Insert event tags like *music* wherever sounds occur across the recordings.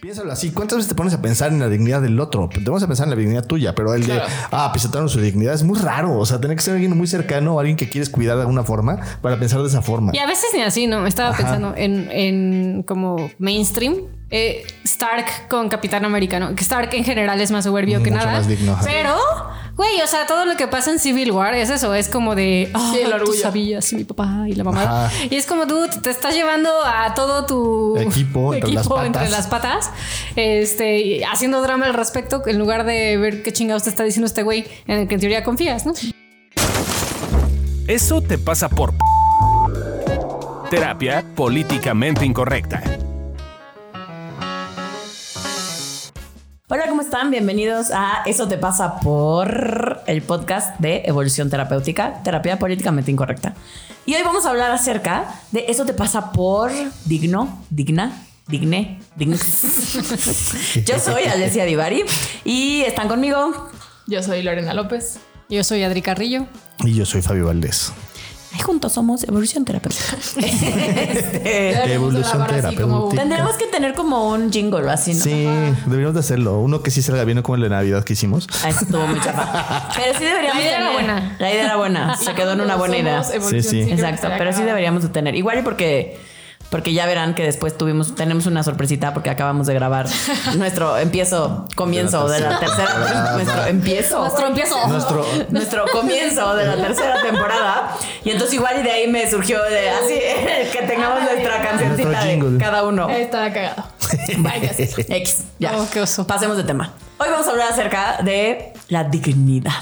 Piénsalo así, ¿cuántas veces te pones a pensar en la dignidad del otro? Te vamos a pensar en la dignidad tuya, pero el de, ah, pisotearon su dignidad es muy raro. O sea, tener que ser alguien muy cercano o alguien que quieres cuidar de alguna forma para pensar de esa forma. Y a veces ni así, ¿no? Estaba Ajá. pensando en, en como mainstream. eh, Stark con Capitán Americano. Que Stark en general es más soberbio que nada. más digno. Pero, güey, o sea, todo lo que pasa en Civil War es eso. Es como de. Ah, Sí, el tú orgullo. sabías, y mi papá y la mamá. Ajá. Y es como, dude, te estás llevando a todo tu Equipo entre las patas. entre las patas. Este, haciendo drama al respecto en lugar de ver qué chingados te está diciendo este güey en el que en teoría confías, ¿no? Eso te pasa por terapia políticamente incorrecta. Hola, ¿cómo están? Bienvenidos a Eso te pasa por el podcast de Evolución Terapéutica, Terapia Políticamente Incorrecta. Y hoy vamos a hablar acerca de Eso te pasa por digno, digna, digne, dignex. *laughs* Yo soy Alessia Divari y están conmigo. Yo soy Lorena López. Yo soy Adri Carrillo. Y yo soy Fabio Valdés. Ay, juntos somos Evolución Terapéutica. *laughs* Este, Evolución terapéutica. tendremos que tener como un jingle así, ¿no? Sí, deberíamos de hacerlo. Uno que sí salga bien, como el de Navidad que hicimos. Ah, eso estuvo muy chafa. Pero sí deberíamos La idea era tener- buena. La idea era buena. *laughs* Se quedó en una buena idea. Sí, sí. Exacto, pero sí deberíamos de tener. Igual y porque porque ya verán que después tuvimos tenemos una sorpresita porque acabamos de grabar *laughs* nuestro empiezo comienzo de la tercera. nuestro empiezo. Nuestro empiezo. Nuestro. nuestro comienzo de la tercera temporada. Y entonces igual y de ahí me surgió de así *laughs* que tengamos nuestra cancioncita de cada uno. Está cagado. *laughs* Vaya. X ya. Oh, qué oso. pasemos de tema. Hoy vamos a hablar acerca de la dignidad.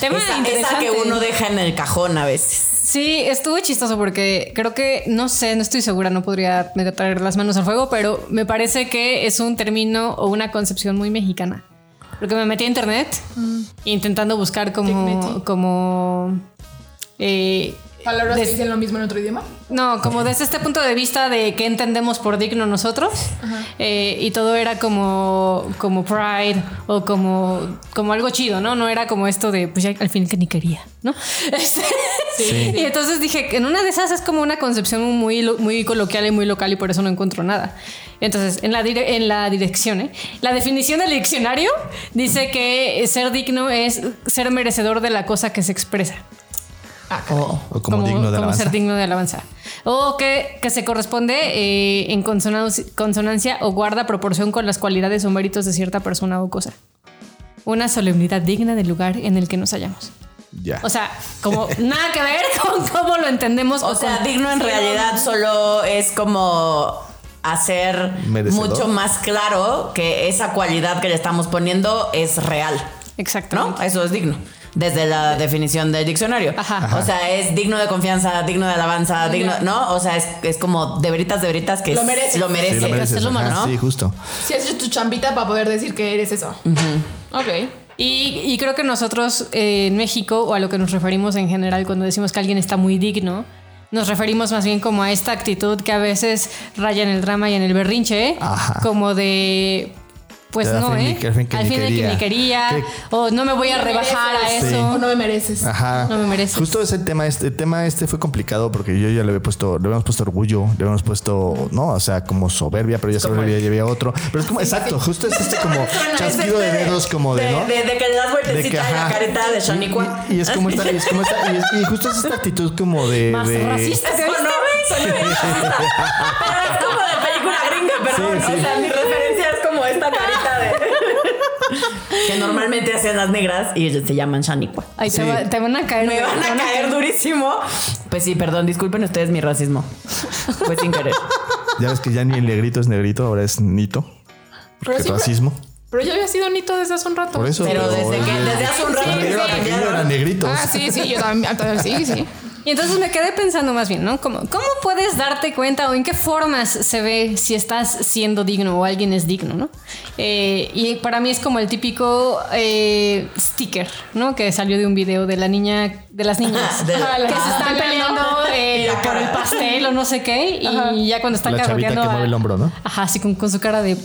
Tema esa, esa que uno deja en el cajón a veces Sí, estuvo chistoso porque creo que, no sé, no estoy segura, no podría meter las manos al fuego, pero me parece que es un término o una concepción muy mexicana. Porque me metí a internet intentando buscar como, como eh, Palabras des- que dicen lo mismo en otro idioma. no, como desde este punto de vista de qué entendemos por digno nosotros. Eh, y todo era como, como pride o como, como algo chido, ¿no? No era como esto de, pues ya al fin que ni quería, ¿no? *laughs* Este, Y entonces dije, que en una de esas es como una concepción muy, lo- muy coloquial y muy local y por eso no encuentro nada. Entonces, en la, dire- en la dirección, ¿eh? La definición del diccionario dice que ser digno es ser merecedor de la cosa que se expresa Ah. Oh. O como, digno de como alabanza. ser digno de alabanza. O que, que se corresponde eh, en consonancia, consonancia o guarda proporción con las cualidades o méritos de cierta persona o cosa. Una solemnidad digna del lugar en el que nos hallamos. Ya. O sea, como *laughs* nada que ver con cómo lo entendemos. O sea, con- digno en realidad solo es como hacer Merecedor. mucho más claro que esa cualidad que le estamos poniendo es real, Exacto. ¿no? Eso es digno. Desde la definición del diccionario. Ajá. O sea, es digno de confianza, digno de alabanza, digno, ¿no? O sea, es, es como de veritas, de veritas que Lo es- mereces. lo Sí, merece. lo mereces, malo, ¿no? Sí, justo. Si has hecho tu chambita para poder decir que eres eso. Ok. Y, y creo que nosotros eh, en México, o a lo que nos referimos en general cuando decimos que alguien está muy digno, nos referimos más bien como a esta actitud que a veces raya en el drama y en el berrinche, Ajá. como de... Pues Al no, ¿eh? ni- al fin que ni el que quería. ni quería. Que- O no me voy a rebajar a eso. O no me mereces. Ajá. No me mereces. Justo ese tema, este el tema este fue complicado porque yo ya le había puesto, le habíamos puesto orgullo, le habíamos puesto, no, o sea, como soberbia, pero ya soberbia ya había otro. Pero es como, exacto, justo es este como *laughs* chasquido de dedos, como de, de, ¿no? de- de que le das vueltecita a la careta de Shaniqua. Y, y es como esta, y es como esta, y, es- y justo es esta actitud como de. *laughs* Más de- racista. No, soy bien *laughs* racista. Pero es como de película gringa, perdón. Sí, sí. O sea, mi referencia es como esta carita de. *laughs* que normalmente hacen las negras y ellos se llaman Shaniqua. Ay, te, Sí. va- te van a caer. Me van a caer durísimo. Pues sí, perdón, disculpen ustedes mi racismo. Pues sin querer. *laughs* Ya ves que ya ni el negrito es negrito, ahora es nito. Pero Qué siempre- racismo. Pero ya había sido Nito desde hace un rato. Por eso. Pero desde que desde hace un rato yo era negritos. Ah, sí, sí, yo también. ah, Sí, sí. Y entonces me quedé pensando más bien, ¿no? ¿Cómo, ¿Cómo puedes darte cuenta o en qué formas se ve si estás siendo digno o alguien es digno, ¿no? Eh, y para mí es como el típico eh, sticker, ¿no? Que salió de un video de la niña, de las niñas, *laughs* De- *laughs* que se están *laughs* peleando eh, por el pastel o no sé qué. Y ya cuando están La carreteando que a- mueve el hombro, ¿no? Ajá, así con, con su cara de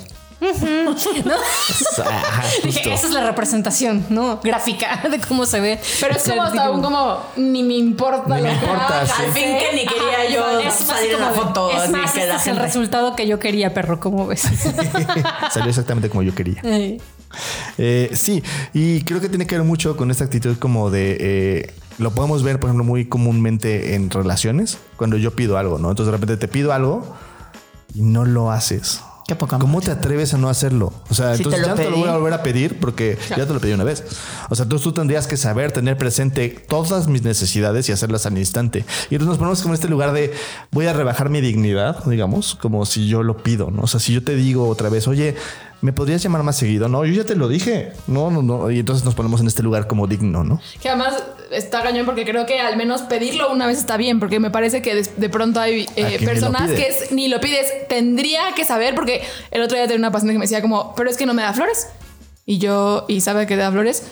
¿no? *laughs* Dije, esa es la representación, ¿no? Gráfica de cómo se ve. Pero es como hasta un como ni me importa Ni lo me que importa, haga, sí. Al fin que ni quería yo Es salir en la foto. Es así más, que este la es el resultado que yo quería, perro, ¿cómo ves? *laughs* Salió exactamente como yo quería. Ay. Eh, sí, y creo que tiene que ver mucho con esta actitud como de... eh, lo podemos ver, por ejemplo, muy comúnmente en relaciones, cuando yo pido algo, ¿no? Entonces de repente te pido algo y no lo haces. Qué poca ¿Cómo te atreves a no hacerlo? O sea, Si entonces ya no te lo voy a volver a pedir porque ya te lo pedí una vez. O sea, entonces tú tendrías que saber tener presente todas mis necesidades y hacerlas al instante. Y entonces nos ponemos como en este lugar de voy a rebajar mi dignidad, digamos, como si yo lo pido, ¿no? O sea, si yo te digo otra vez, oye, ¿me podrías llamar más seguido? No, yo ya te lo dije. No, no, no. Y entonces nos ponemos en este lugar como digno, ¿no? Que además está cañón porque creo que al menos pedirlo una vez está bien, porque me parece que de, de pronto hay eh, personas que es, ni lo pides, tendría que saber, porque el otro día tenía una paciente que me decía como, pero es que no me da flores. Y yo, y sabe que da flores.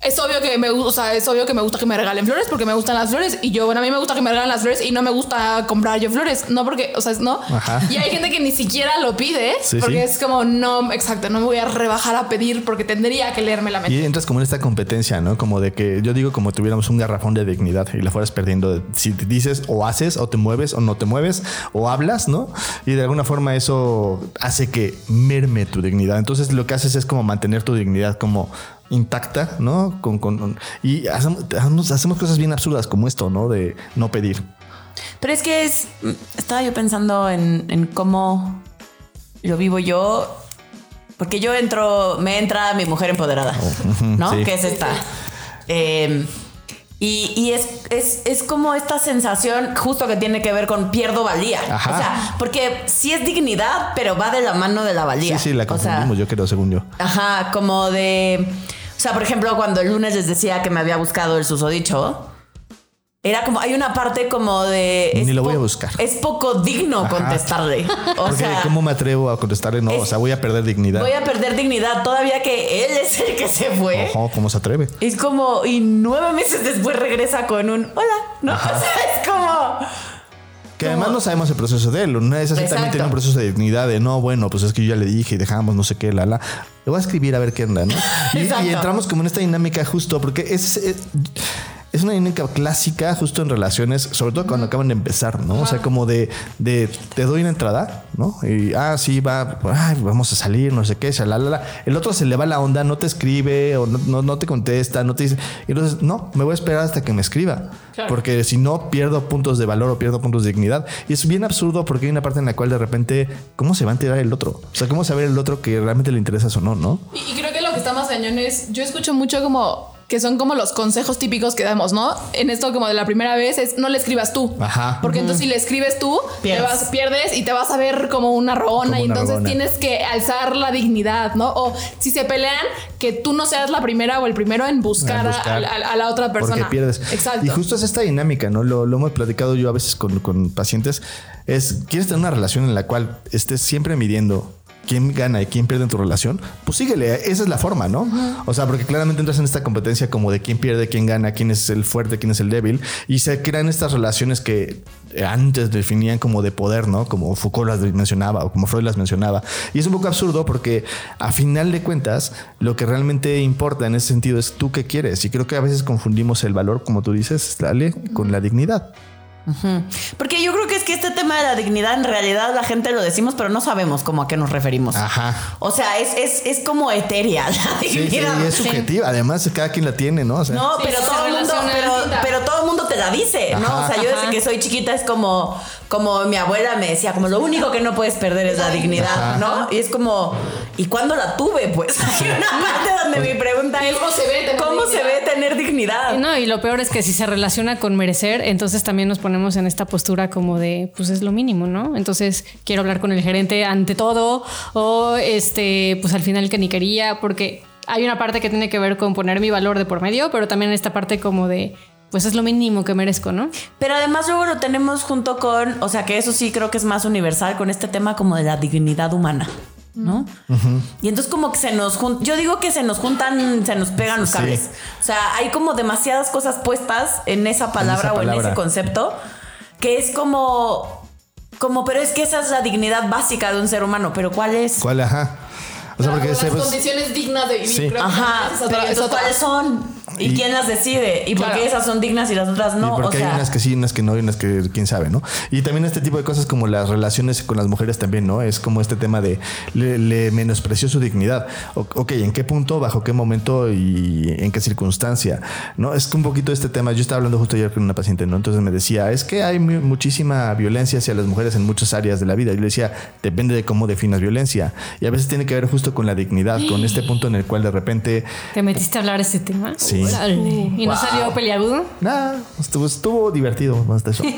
Es obvio que me gusta, o sea, es obvio que me gusta que me regalen flores porque me gustan las flores y yo, bueno, a mí me gusta que me regalen las flores y no me gusta comprar yo flores, no porque, o sea, no. Ajá. Y hay gente que ni siquiera lo pide Sí, porque sí. es como, no, exacto, no me voy a rebajar a pedir porque tendría que leerme la mente. Y entras como en esta competencia, ¿no? Como de que yo digo como tuviéramos un garrafón de dignidad y la fueras perdiendo. Si te dices o haces o te mueves o no te mueves o hablas, ¿no? Y de alguna forma eso hace que merme tu dignidad. Entonces lo que haces es como mantener tu dignidad como intacta, ¿no? Con, con- y hacemos, hacemos- cosas bien absurdas como esto, ¿no? De no pedir. Pero es que es. Estaba yo pensando en, en cómo lo vivo yo. Porque yo entro, me entra mi mujer empoderada, ¿no? sí. Que es esta. Eh, y y es, es, es como esta sensación justo que tiene que ver con pierdo valía. Ajá. O sea, porque sí es dignidad, pero va de la mano de la valía. Sí, sí, la O sea, confundimos, yo creo, según yo. Ajá, como de. O sea, por ejemplo, cuando el lunes les decía que me había buscado el susodicho, era como. Hay una parte como de. Ni lo voy a buscar. Es poco digno Ajá. contestarle. *laughs* O Porque sea. ¿cómo me atrevo a contestarle? No, es- o sea, voy a perder dignidad. Voy a perder dignidad todavía que él es el que se fue. Ojo, ¿cómo se atreve? Es como, y nueve meses después regresa con un hola, ¿no? *laughs* O sea, es como. Que además no sabemos el proceso de él. Una de esas también tiene un proceso de dignidad de no, bueno, pues es que yo ya le dije y dejamos no sé qué, la, la. Le voy a escribir a ver qué onda, ¿no? *laughs* Y, entramos como en esta dinámica justo, porque es, es, es una dinámica clásica justo en relaciones, sobre todo cuando acaban de empezar, ¿no? O sea, como de, de te doy una entrada, ¿no? Y ah, sí, va, ay, vamos a salir, no sé qué, shalalala. El otro se le va la onda, no te escribe o no, no, no te contesta, no te dice. Y entonces, no, me voy a esperar hasta que me escriba. Porque si no, pierdo puntos de valor o pierdo puntos de dignidad. Y es bien absurdo porque hay una parte en la cual de repente, ¿cómo se va a enterar el otro? O sea, ¿cómo saber el otro que realmente le interesas o no, no? Y, y creo que lo que está más cañón es, yo escucho mucho como que son como los consejos típicos que damos, ¿no? En esto como de la primera vez es no le escribas tú. Ajá. Porque entonces si le escribes tú, Pierdes. Te vas, pierdes y te vas a ver como una Como y una entonces tienes que alzar la dignidad, ¿no? O si se pelean, que tú no seas la primera o el primero en buscar, a- buscar. A, a la otra persona. Porque pierdes. Exacto. Y justo es esta dinámica, ¿no? Lo, lo hemos platicado yo a veces con, con pacientes. Es, ¿quieres tener una relación en la cual estés siempre midiendo quién gana y quién pierde en tu relación? Pues síguele, esa es la forma, ¿no? O sea, porque claramente entras en esta competencia como de quién pierde, quién gana, quién es el fuerte, quién es el débil. Y se crean estas relaciones que antes definían como de poder, ¿no? Como Foucault las mencionaba o como Freud las mencionaba. Y es un poco absurdo porque a final de cuentas lo que realmente importa en ese sentido es tú qué quieres. Y creo que a veces confundimos el valor, como tú dices, dale, con la dignidad. Porque yo creo que es que este tema de la dignidad en realidad la gente lo decimos, pero no sabemos cómo a qué nos referimos. Ajá. O sea, es, es, es como etérea la Sí, sí, dignidad. y es subjetiva. Además, cada quien la tiene, ¿no? O sea, No, Sí, pero todo el mundo, pero, todo el mundo te la dice, ¿no? Ajá. O sea, yo desde Ajá. que soy chiquita es como, como mi abuela me decía, como lo único que no puedes perder es la dignidad, Ajá. ¿no? Y es como, ¿y cuándo la tuve? Pues *laughs* hay una parte donde mi pregunta ¿Y es, cómo se ve tener ¿cómo se dignidad? ve tener dignidad? No, y lo peor es que si se relaciona con merecer, entonces también nos ponemos en esta postura como de, pues es lo mínimo, ¿no? Entonces quiero hablar con el gerente ante todo, o este, pues al final que ni quería, porque hay una parte que tiene que ver con poner mi valor de por medio, pero también esta parte como de, pues es lo mínimo que merezco, ¿no? Pero además luego lo tenemos junto con, o sea, que eso sí creo que es más universal con este tema como de la dignidad humana. ¿No? Y entonces como que se nos juntan, yo digo que se nos juntan, se nos pegan los Sí. cables. O sea, hay como demasiadas cosas puestas en esa palabra o en ese concepto que es como, como, pero es que esa es la dignidad básica de un ser humano, pero ¿cuál es? ¿Cuál? Ajá. O sea, porque Las se- pues, condiciones dignas de vivir. Sí. creo que Ajá. ¿cuáles son? ¿Y, Y- quién las decide? ¿Y por Claro. qué esas son dignas y las otras no? y O porque sea, hay unas que sí, unas que no, y unas que quién sabe, ¿no? Y también este tipo de cosas como las relaciones con las mujeres también, ¿no? Es como este tema de le, le menospreció su dignidad. O- ok, ¿en qué punto, bajo qué momento y en qué circunstancia? ¿No? Es que un poquito este tema, yo estaba hablando justo ayer con una paciente, ¿no? Entonces me decía, es que hay mu- muchísima violencia hacia las mujeres en muchas áreas de la vida. Yo le decía, depende de cómo definas violencia. Y a veces tiene que ver justo con la dignidad, con este punto en el cual de repente ¿Te metiste a hablar de ese tema? Sí. ¿Y no Wow. salió peliagudo? Nada, estuvo, estuvo divertido más de eso. *laughs*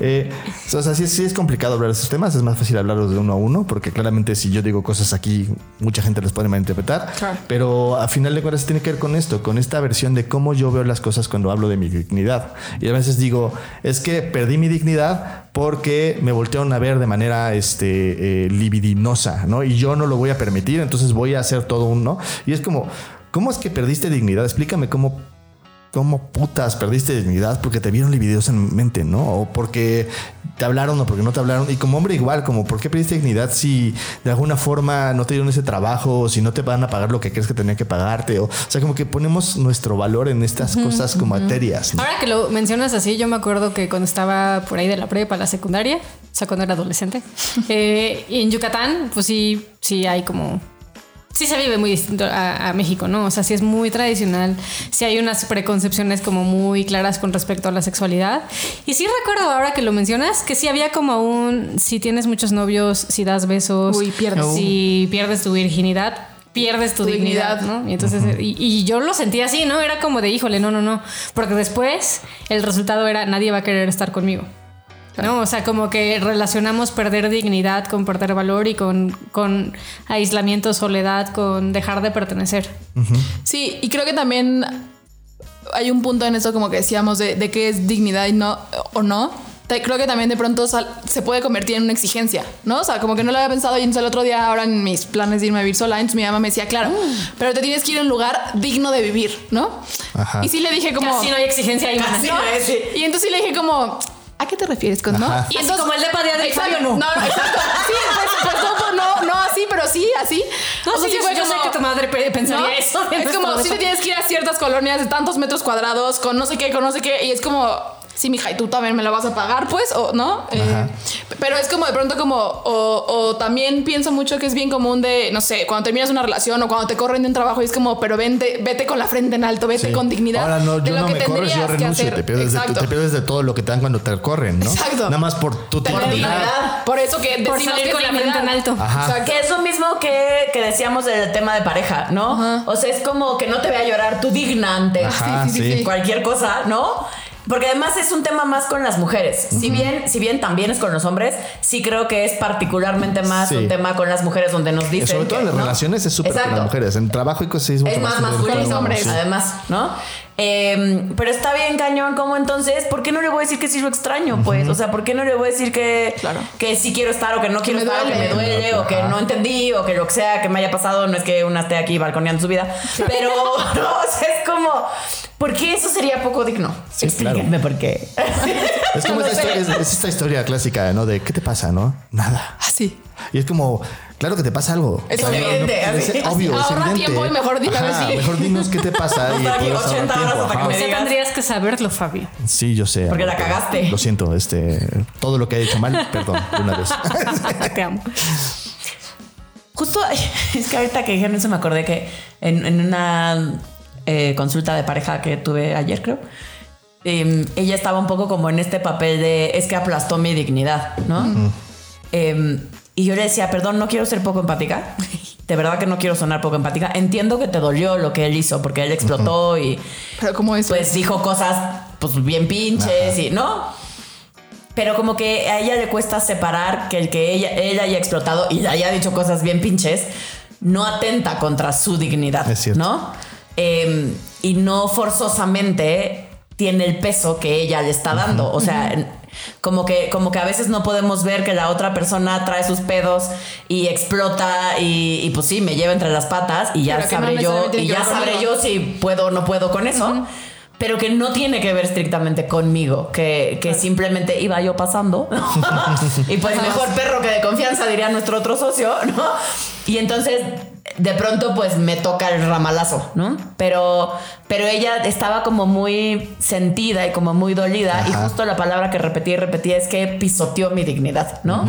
Eh, o sea, sí, sí es complicado hablar de estos temas, es más fácil hablarlos de uno a uno, porque claramente si yo digo cosas aquí, mucha gente les puede malinterpretar. Claro. Pero a final de cuentas tiene que ver con esto, con esta versión de cómo yo veo las cosas cuando hablo de mi dignidad. Y a veces digo, es que perdí mi dignidad porque me voltearon a ver de manera este, eh, libidinosa, ¿no? Y yo no lo voy a permitir, entonces voy a hacer todo un, ¿no? Y es como, ¿cómo es que perdiste dignidad? Explícame cómo ¿Cómo putas perdiste dignidad? Porque te vieron lividosamente, ¿no? O porque te hablaron o porque no te hablaron. Y como hombre igual, como ¿por qué perdiste dignidad si de alguna forma no te dieron ese trabajo o si no te van a pagar lo que crees que tenían que pagarte? O, o sea, como que ponemos nuestro valor en estas cosas como. ¿no? Ahora que lo mencionas así, yo me acuerdo que cuando estaba por ahí de la prepa, la secundaria, o sea, cuando era adolescente, *laughs* eh, y en Yucatán, pues sí, sí hay como... Sí se vive muy distinto a, a México, ¿no? O sea, sí es muy tradicional, sí hay unas preconcepciones como muy claras con respecto a la sexualidad. Y sí recuerdo ahora que lo mencionas, que sí había como un, si tienes muchos novios, si das besos, Uy, pierdes. si pierdes tu virginidad, pierdes tu, Tu dignidad, dignidad. ¿no? Y entonces, y, y yo lo sentía así, ¿no? Era como de, híjole, no, no, no. Porque después el resultado era, nadie va a querer estar conmigo. ¿No? O sea, como que relacionamos perder dignidad con perder valor y con, con aislamiento, soledad, con dejar de pertenecer. Sí, y creo que también hay un punto en eso como que decíamos de, de qué es dignidad y no o no. Te- Creo que también de pronto sal- se puede convertir en una exigencia, ¿no? O sea, como que no lo había pensado y entonces el otro día ahora en mis planes de irme a vivir sola, entonces mi mamá me decía, claro, pero te tienes que ir a un lugar digno de vivir, ¿no? Ajá. Y sí le dije como... Casi no hay exigencia ahí. ¿no? no. Y entonces sí le dije como, ¿a qué te refieres con no? Ajá. Y Así como el depa de. Fabio, no. No, no, exacto. *laughs* Sí, pues, pues no, pues no, no así, pero sí, así. No, O sea, sí, fue yo sé que tu madre pe- pensaría ¿no? eso. Es como si te tienes que ir a ciertas colonias de tantos metros cuadrados con no sé qué, con no sé qué, y es como. Sí, mija, y tú también me lo vas a pagar, pues, o no. Eh, pero es como de pronto como, o, o también pienso mucho que es bien común de, no sé, cuando terminas una relación o cuando te corren de un trabajo y es como, pero vente, vete con la frente en alto, vete Sí. con dignidad. Ahora no, de yo lo no que me corres, yo renuncio. hacer. Te pierdes, de, Exacto. te pierdes de todo lo que te dan cuando te corren, ¿no? Exacto. Nada más por tu dignidad. Por eso que Por decimos salir que con la frente en alto. Ajá. O sea, Que es lo mismo que, que decíamos del tema de pareja, ¿no? O sea, es como que no te vea llorar tu digna ante Ajá, *laughs* Sí, sí, sí, sí. sí. cualquier cosa, ¿no? Porque además es un tema más con las mujeres. Si bien, si bien también es con los hombres, sí creo que es particularmente más Sí. un tema con las mujeres donde nos dicen. Sobre todo en que, las ¿no? relaciones es súper con las mujeres. En trabajo y cosas es mucho Es más delicado, masculino, los hombres, sí. además, ¿no? Eh, pero está bien cañón, como entonces, ¿por qué no le voy a decir que sí lo extraño? Pues, o sea, ¿por qué no le voy a decir que, Claro. que sí quiero estar o que no quiero estar o que me duele. duele o que Ajá. no entendí o que lo que sea que me haya pasado? No es que una esté aquí balconeando su vida, pero *laughs* no, o sea, es como, ¿por qué eso sería poco digno? Sí, Explíquenme por qué. Es como No esta, historia, es, es esta historia clásica, ¿no? De ¿qué te pasa, no? Nada. Así. Y es como, claro que te pasa algo. Es O sea, evidente, es así. obvio, es Ahorra evidente. tiempo y mejor di- a ver Ajá, si- Mejor dinos qué te pasa. Y a estar aquí puedes ahorrar 80 horas hasta que me Ya digas. tendrías que saberlo, Fabio. Sí, yo sé. Porque la cagaste. Lo siento, este, todo lo que he hecho mal, perdón, de una vez. *laughs* Te amo. Justo, *laughs* es que ahorita que dijeron eso me acordé que en, en una eh, consulta de pareja que tuve ayer, creo, eh, ella estaba un poco como en este papel de es que aplastó mi dignidad, ¿no? Eh, y yo le decía, perdón, no quiero ser poco empática. *laughs* De verdad que no quiero sonar poco empática. Entiendo que te dolió lo que él hizo porque él explotó y Pero como eso. pues dijo cosas pues bien pinches y no. Pero como que a ella le cuesta separar que el que ella, ella haya explotado y le haya dicho cosas bien pinches no atenta contra su dignidad, Es cierto. ¿no? Eh, y no forzosamente tiene el peso que ella le está dando. O sea, como que, como que a veces no podemos ver que la otra persona trae sus pedos y explota y, y pues sí, me lleva entre las patas y ya no sabré yo, y ya sabré yo si puedo o no puedo con eso. Pero que no tiene que ver estrictamente conmigo, que, que simplemente iba yo pasando. *laughs* y pues mejor perro que de confianza, diría nuestro otro socio, ¿no? Y entonces de pronto pues me toca el ramalazo, ¿no? Pero, pero ella estaba como muy sentida y como muy dolida y justo la palabra que repetí y repetí es que pisoteó mi dignidad, ¿no?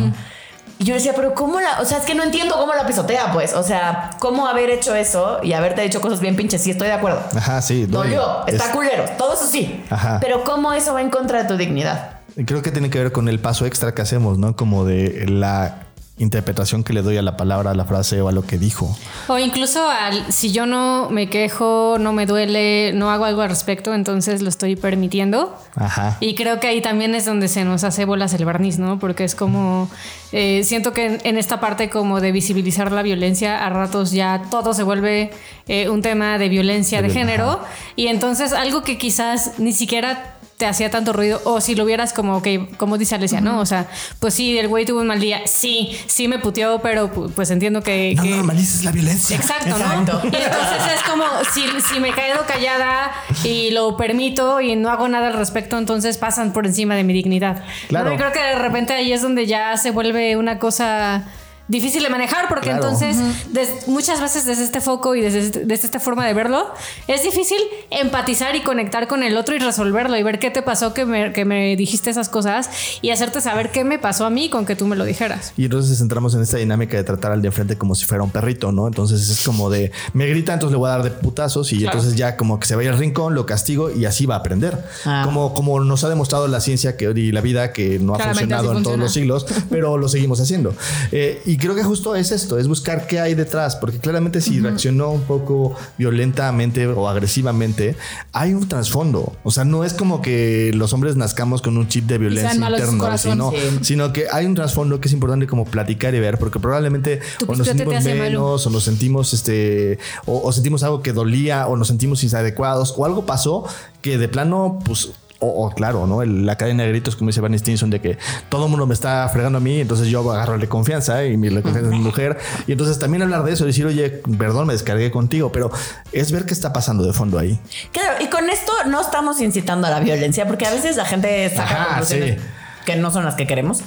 Y yo decía, pero ¿cómo la...? O sea, es que no entiendo cómo la pisotea, pues. O sea, ¿cómo haber hecho eso y haberte dicho cosas bien pinches? Sí, estoy de acuerdo. Ajá, sí. Dolió, está Es- culero, todo eso sí. Ajá. Pero ¿cómo eso va en contra de tu dignidad? Creo que tiene que ver con el paso extra que hacemos, ¿no? Como de la interpretación que le doy a la palabra, a la frase o a lo que dijo. O incluso al, si yo no me quejo, no me duele, no hago algo al respecto, entonces lo estoy permitiendo. Ajá. Y creo que ahí también es donde se nos hace bolas el barniz, ¿no? Porque es como, eh, siento que en, en esta parte como de visibilizar la violencia, a ratos ya todo se vuelve eh, un tema de violencia de, género. ajá. Y entonces algo que quizás ni siquiera te hacía tanto ruido, o si lo vieras como que, como dice Alesia, ¿no? O sea, pues sí, el güey tuvo un mal día, sí, sí me puteó, pero pu- pues entiendo que... No que- normalices la violencia. Exacto, ¿no? Y entonces es como si, si me quedo callada y lo permito y no hago nada al respecto, entonces pasan por encima de mi dignidad. Claro. ¿No? Creo que de repente ahí es donde ya se vuelve una cosa difícil de manejar porque Claro. entonces des- muchas veces desde este foco y desde, este- desde esta forma de verlo es difícil empatizar y conectar con el otro y resolverlo y ver qué te pasó que me, que me dijiste esas cosas y hacerte saber qué me pasó a mí con que tú me lo dijeras. Y entonces entramos en esta dinámica de tratar al de enfrente como si fuera un perrito, ¿no? Entonces es como de, me grita, entonces le voy a dar de putazos y entonces ya como que se vaya al rincón, lo castigo y así va a aprender. Ah. Como, como nos ha demostrado la ciencia que, y la vida que no ha Claramente funcionado en todos los siglos, pero lo seguimos haciendo. Eh, y creo que justo es esto, es buscar qué hay detrás, porque claramente si reaccionó un poco violentamente o agresivamente, hay un trasfondo. O sea, no es como que los hombres nazcamos con un chip de violencia interno, corazón, sino, sí. sino que hay un trasfondo que es importante como platicar y ver, porque probablemente o nos sentimos menos, o nos sentimos este, o, o sentimos algo que dolía, o nos sentimos inadecuados, o algo pasó que de plano, pues. O, o claro, ¿no? El- la cadena de gritos, como dice Barney Stinson, de que todo el mundo me está fregando a mí, entonces yo agarro de confianza y mi la confianza es mi mujer. Y entonces también hablar de eso, decir, oye, perdón, me descargué contigo, pero es ver qué está pasando de fondo ahí. Claro, y con esto no estamos incitando a la violencia, porque a veces la gente saca Ajá, conclusiones sí. que no son las que queremos.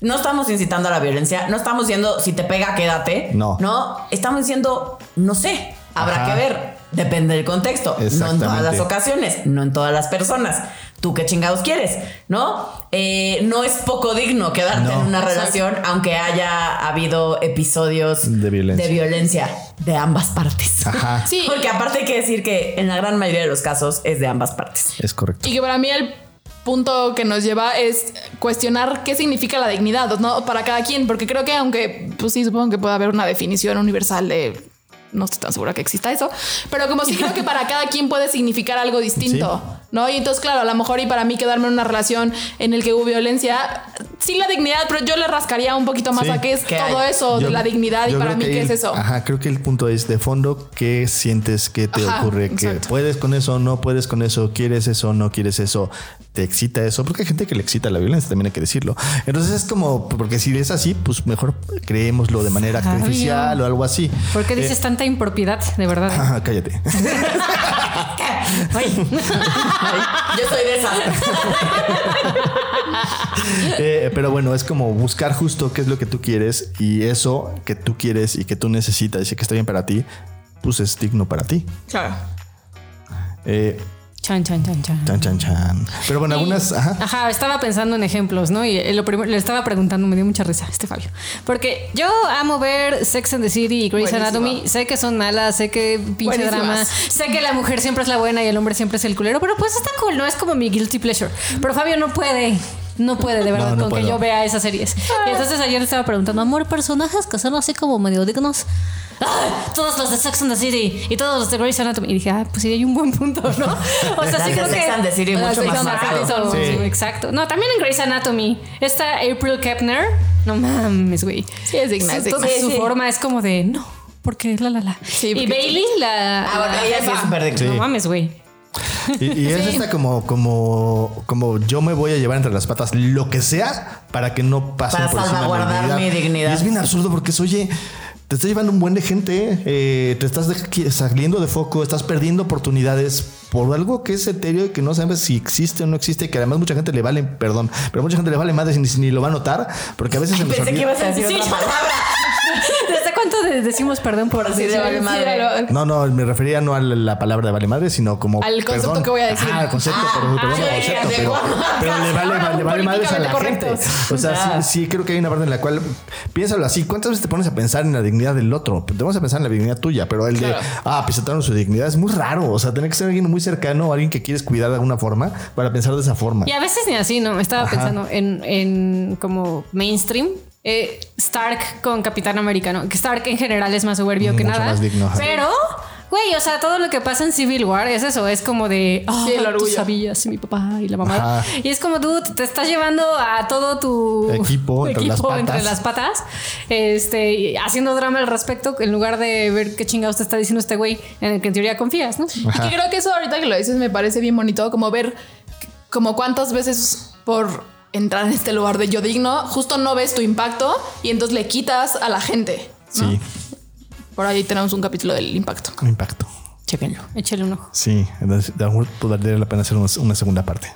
No estamos incitando a la violencia, no estamos diciendo si te pega, quédate. No. No, estamos diciendo, no sé, habrá Ajá. que ver. Depende del contexto. No en todas las ocasiones, no en todas las personas. Tú qué chingados quieres, ¿no? Eh, no es poco digno quedarte No. en una relación, aunque haya habido episodios De violencia. de violencia de ambas partes. Ajá. *laughs* Sí. Porque aparte hay que decir que en la gran mayoría de los casos es de ambas partes. Es correcto. Y que para mí el punto que nos lleva es cuestionar qué significa la dignidad, ¿no? Para cada quien, porque creo que aunque, pues sí, supongo que puede haber una definición universal de... No estoy tan segura que exista eso, pero como sí creo que para cada quien puede significar algo distinto, ¿no? Y entonces, claro, a lo mejor y para mí quedarme en una relación en el que hubo violencia, sí la dignidad, pero yo le rascaría un poquito más Sí. a qué es ¿Qué todo hay? eso Yo- de la dignidad y para mí que qué el- es eso. Ajá, creo que el punto es de fondo, ¿qué sientes? ¿Qué te Ajá, ocurre? ¿Que puedes con eso? ¿No puedes con eso? ¿Quieres eso? ¿No quieres eso? ¿Te excita eso? Porque hay gente que le excita la violencia, también hay que decirlo. Entonces es como, porque si es así, pues mejor creémoslo de manera Sabio. artificial o algo así. ¿Por qué dices Eh, tanta impropiedad, de verdad? *laughs* Ajá, cállate. *laughs* *laughs* Yo soy de esas. *laughs* Eh, pero bueno, es como buscar justo qué es lo que tú quieres y eso que tú quieres y que tú necesitas y que está bien para ti, pues es digno para ti. Claro. Eh, Chan, chan, chan, chan. chan, chan, chan. Pero bueno, Y- algunas... Ajá. Ajá, estaba pensando en ejemplos, ¿no? Y lo primero le estaba preguntando, me dio mucha risa este Fabio. Porque yo amo ver Sex and the City y Grey's. Anatomy. Sé que son malas, sé que pinche Buenísimas. drama. Sé que la mujer siempre es la buena y el hombre siempre es el culero. Pero pues está cool, ¿no? Es como mi guilty pleasure. Pero Fabio no puede. No puede, de verdad, No, no con que yo vea esas series. Y entonces ayer le estaba preguntando, amor, personajes que son así como medio dignos. ¡Ah! Todos los de Sex and the City y todos los de Grey's Anatomy. Y dije, ah, pues sí, hay un buen punto, ¿no? *laughs* O sea, sí creo Sex que. and the City Las mucho de más Sex and the. City son- Sí. sí, Exacto. No, también en Grey's Anatomy. Esta April Kepner. No mames, güey. Sí, es digna, es Su, digna. su Sí, sí. forma es como de, no, porque la, la, la. Sí, y Bailey, la. Ah, bueno, la ella es súper digna. No mames, güey. Y, y es esta como, como, como yo me voy a llevar entre las patas lo que sea para que no Para por encima de salvaguardar mi dignidad. Y es bien absurdo porque es, oye, te estás llevando un buen de gente, eh, te estás saliendo de foco, estás perdiendo oportunidades por algo que es etéreo y que no sabes si existe o no existe, que además mucha gente le vale, perdón, pero mucha gente le vale más ni, ni lo va a notar porque a veces se nos Pensé que olvida. ibas a decir Sí, otra yo- palabra. *laughs* Cuánto de- decimos perdón por Así de vale madre. Sí, No, no, me refería no a la palabra de vale madre, sino como. Al concepto perdón. que voy a decir. Ah, al concepto, perdón, perdón, ah, sí, concepto. Pero, le vale, vale, vale madres a la políticamente gente. O sea, Ah. sí, sí, creo que hay una parte en la cual piénsalo así. ¿Cuántas veces te pones a pensar en la dignidad del otro? Te vamos a pensar en la dignidad tuya, pero el de, ah, pisotearon su dignidad es muy raro. O sea, tener que ser alguien muy cercano, alguien que quieres cuidar de alguna forma para pensar de esa forma. Y a veces ni así, ¿no? Estaba Ajá. pensando en, en como mainstream. Eh, Stark con Capitán Americano. Que Stark en general es más soberbio que Mucho nada. más digno. Pero, güey, o sea, todo lo que pasa en Civil War es eso. Es como de, ah, Sí, el tú sabías, mi papá y la mamá. Ajá. Y es como, dude, te estás llevando a todo tu Equipo entre las patas. entre las patas, este, haciendo drama al respecto, en lugar de ver qué chingados te está diciendo este güey en el que en teoría confías, ¿no? Y que creo que eso ahorita que lo dices me parece bien bonito, como ver como cuántas veces por entrar en este lugar de yo digno, justo no ves tu impacto y entonces le quitas a la gente. ¿no? Sí, Por ahí tenemos un capítulo del impacto. un impacto. Chequenlo, échale un ojo. Sí, entonces de algún modo valdría la pena hacer una, una segunda parte.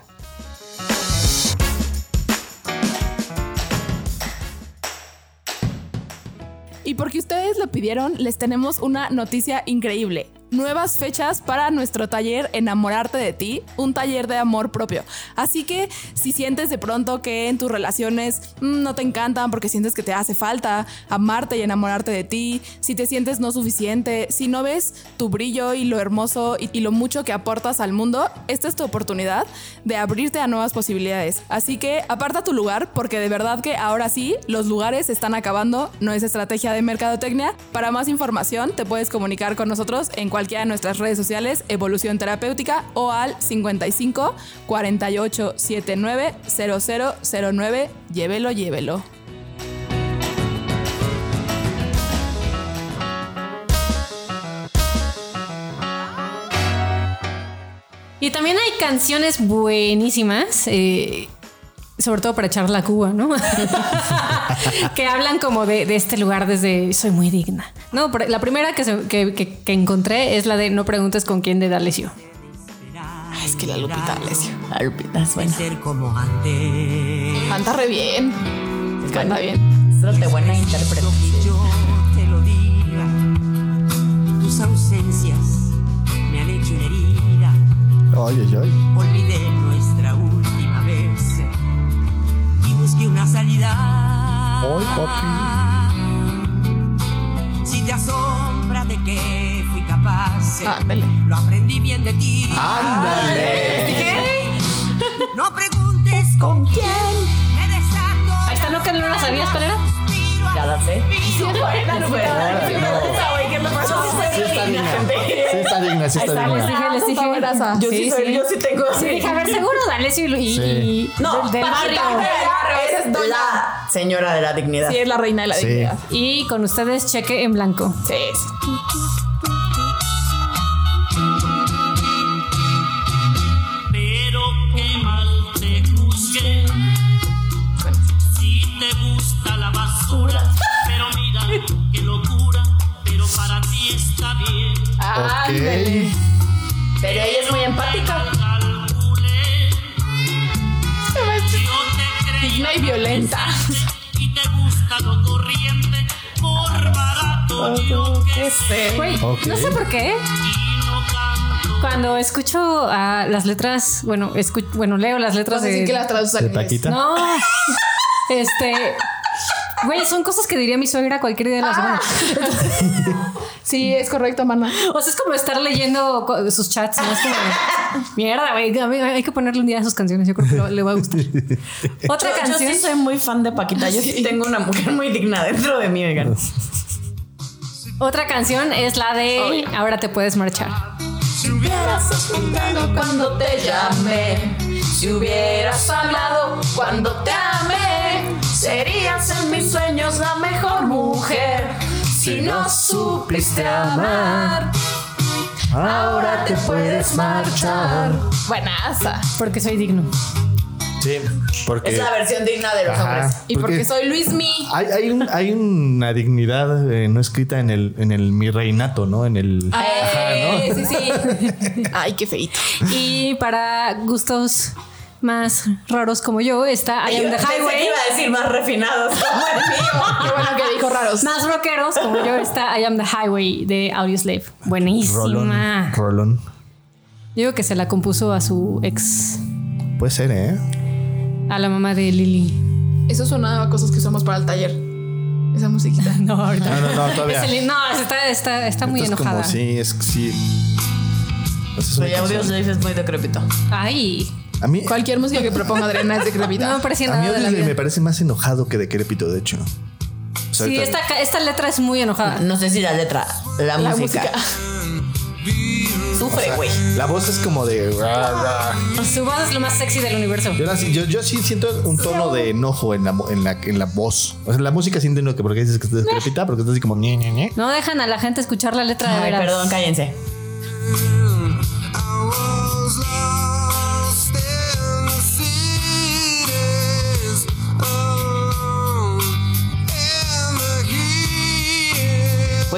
Y porque ustedes lo pidieron, les tenemos una noticia increíble. Nuevas fechas para nuestro taller Enamorarte de ti, un taller de amor propio. Así que si sientes de pronto que en tus relaciones mm, no te encantan porque sientes que te hace falta amarte y enamorarte de ti, si te sientes no suficiente, si no ves tu brillo y lo hermoso y, y lo mucho que aportas al mundo, esta es tu oportunidad de abrirte a nuevas posibilidades. Así que aparta tu lugar porque de verdad que ahora sí los lugares están acabando, no es estrategia de mercadotecnia. Para más información te puedes comunicar con nosotros en cualquiera de nuestras redes sociales, Evolución Terapéutica o al 55 48 79 0009. Llévelo, llévelo. Y también hay canciones buenísimas, eh, sobre todo para echar la cuba, ¿no? *laughs* que hablan como de, de este lugar desde soy muy digna. No, pero la primera que, se- que- que- que encontré es la de no preguntes con quién de D'Alessio. Ay, es que la Lupita Alessio. La Lupita es buena. ser como antes. Canta re bien. Canta bien. Es de buena intérprete. Yo te lo diga. Tus ausencias me han hecho una herida. Ay, ay, ay. Olvidé busqué una salida. Ay, Si te asombra de que fui capaz, Ándale. lo aprendí bien de ti. Ándale. No preguntes con quién me desato. Ahí está, ¿no? Que no la sabías cuál era. Ya la sé. Sí, buena. Sí me gusta, güey. ¿Qué me pasó? Sí está digna. Sí está digna, sí está Les digna. dije, les. Yo sí, soy, yo sí tengo. Sí, dije, a ver, seguro D'Alessio y, y, Sí. y- No, del, barrio. Esa es la señora de la dignidad. Sí, es la reina de la Sí. dignidad. Y con ustedes, cheque en blanco. Sí. Ok. Pero ella es muy empática. Digna y violenta. y te gusta lo corriente, por barato yo que sé. Güey, Ok. no sé por qué. Cuando escucho las letras, bueno, escu- bueno, leo las letras de. que las. No. *laughs* Este. Güey, son cosas que diría mi suegra cualquier día de la semana. *laughs* Sí, es correcto, mana. O sea, es como estar leyendo sus chats, ¿no? Es como. Mierda, güey. Hay que ponerle un día a sus canciones. Yo creo que lo- le va a gustar. *laughs* Otra Yo, yo canción. sí soy muy fan de Paquita. Yo sí tengo una mujer muy digna dentro de mí, oigan. Otra canción es la de Ahora te puedes marchar. Si hubieras escuchado cuando te llamé, si hubieras hablado cuando te amé, serías en mis sueños la mejor mujer. Si no supiste amar, ahora te puedes marchar. Buenaza. Porque soy digno. Sí, porque. Es la versión digna de los Ajá, hombres. Y porque soy Luis Mi. Hay, hay, un- hay una dignidad eh, no escrita en el, en el mi reinato, ¿no? En el. Eh, Sí, sí. *laughs* Ay, qué feito. Y para gustos más raros como yo está I Am the Pensé que Highway. iba a más refinados como el mío. *laughs* Qué bueno que dijo raros. Más rockeros como yo está I Am the Highway de Audioslave. Buenísima. Rolón. Rolón. Digo que se la compuso a su ex, Puede ser, ¿eh? a la mamá de Lily. Eso suena a cosas que usamos para el taller. Esa musiquita. *laughs* No, ahorita. No, no, no, todavía. Es el- no, está, está, está muy es enojada. Como, sí, es sí. Oye. Audioslave es muy decrépito. Ay, A mí, Cualquier música que proponga Adriana es *laughs* no decrépita. me parecía a mí nada de la vida. me parece más enojado que decrépito, de hecho. O sea, Sí, esta, esta letra es muy enojada. No sé si la letra, la, La música. música. *laughs* Sufre, güey. La voz es como de. Su voz es lo más sexy del universo. Yo, yo, yo sí siento un tono de enojo en la, mo- en la, en la voz. O sea, la música siente uno que porque dices que está decrépita, porque está así como ñe, ñe, ñe. No dejan a la gente escuchar la letra de Ay, veras. perdón, cállense.